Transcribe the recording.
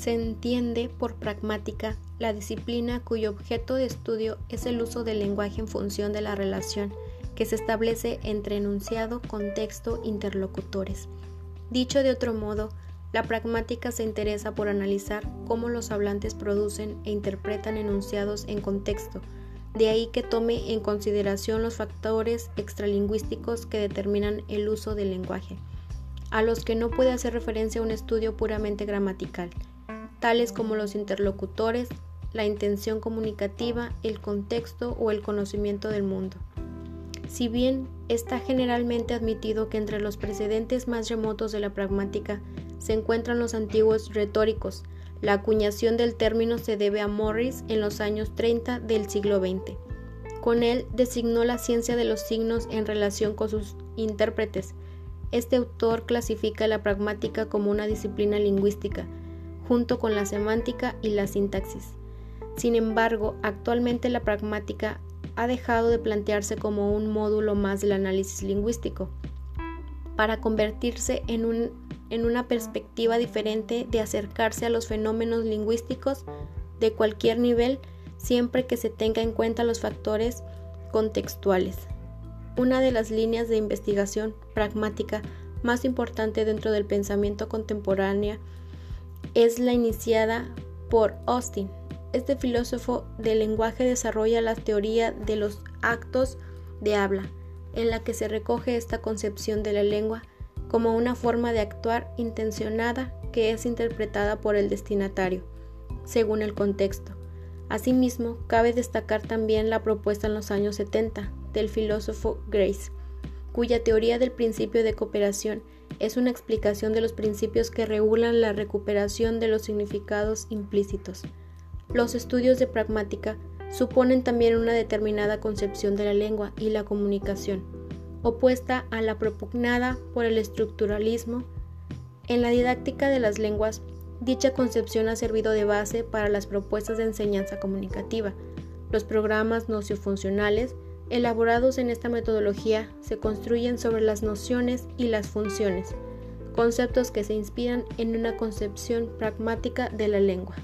Se entiende por pragmática la disciplina cuyo objeto de estudio es el uso del lenguaje en función de la relación que se establece entre enunciado, contexto, interlocutores. Dicho de otro modo, la pragmática se interesa por analizar cómo los hablantes producen e interpretan enunciados en contexto, de ahí que tome en consideración los factores extralingüísticos que determinan el uso del lenguaje, a los que no puede hacer referencia un estudio puramente gramatical, tales como los interlocutores, la intención comunicativa, el contexto o el conocimiento del mundo. Si bien está generalmente admitido que entre los precedentes más remotos de la pragmática se encuentran los antiguos retóricos. La acuñación del término se debe a Morris en los años 30 del siglo XX. Con él designó la ciencia de los signos en relación con sus intérpretes. Este autor clasifica la pragmática como una disciplina lingüística, junto con la semántica y la sintaxis. Sin embargo, actualmente la pragmática ha dejado de plantearse como un módulo más del análisis lingüístico, para convertirse en un en una perspectiva diferente de acercarse a los fenómenos lingüísticos de cualquier nivel siempre que se tenga en cuenta los factores contextuales. Una de las líneas de investigación pragmática más importante dentro del pensamiento contemporáneo es la iniciada por Austin. Este filósofo del lenguaje desarrolla la teoría de los actos de habla, en la que se recoge esta concepción de la lengua como una forma de actuar intencionada que es interpretada por el destinatario, según el contexto. Asimismo, cabe destacar también la propuesta en los años 70 del filósofo Grace, cuya teoría del principio de cooperación es una explicación de los principios que regulan la recuperación de los significados implícitos. Los estudios de pragmática suponen también una determinada concepción de la lengua y la comunicación opuesta a la propugnada por el estructuralismo. En la didáctica de las lenguas, dicha concepción ha servido de base para las propuestas de enseñanza comunicativa. Los programas nociofuncionales elaborados en esta metodología se construyen sobre las nociones y las funciones, conceptos que se inspiran en una concepción pragmática de la lengua.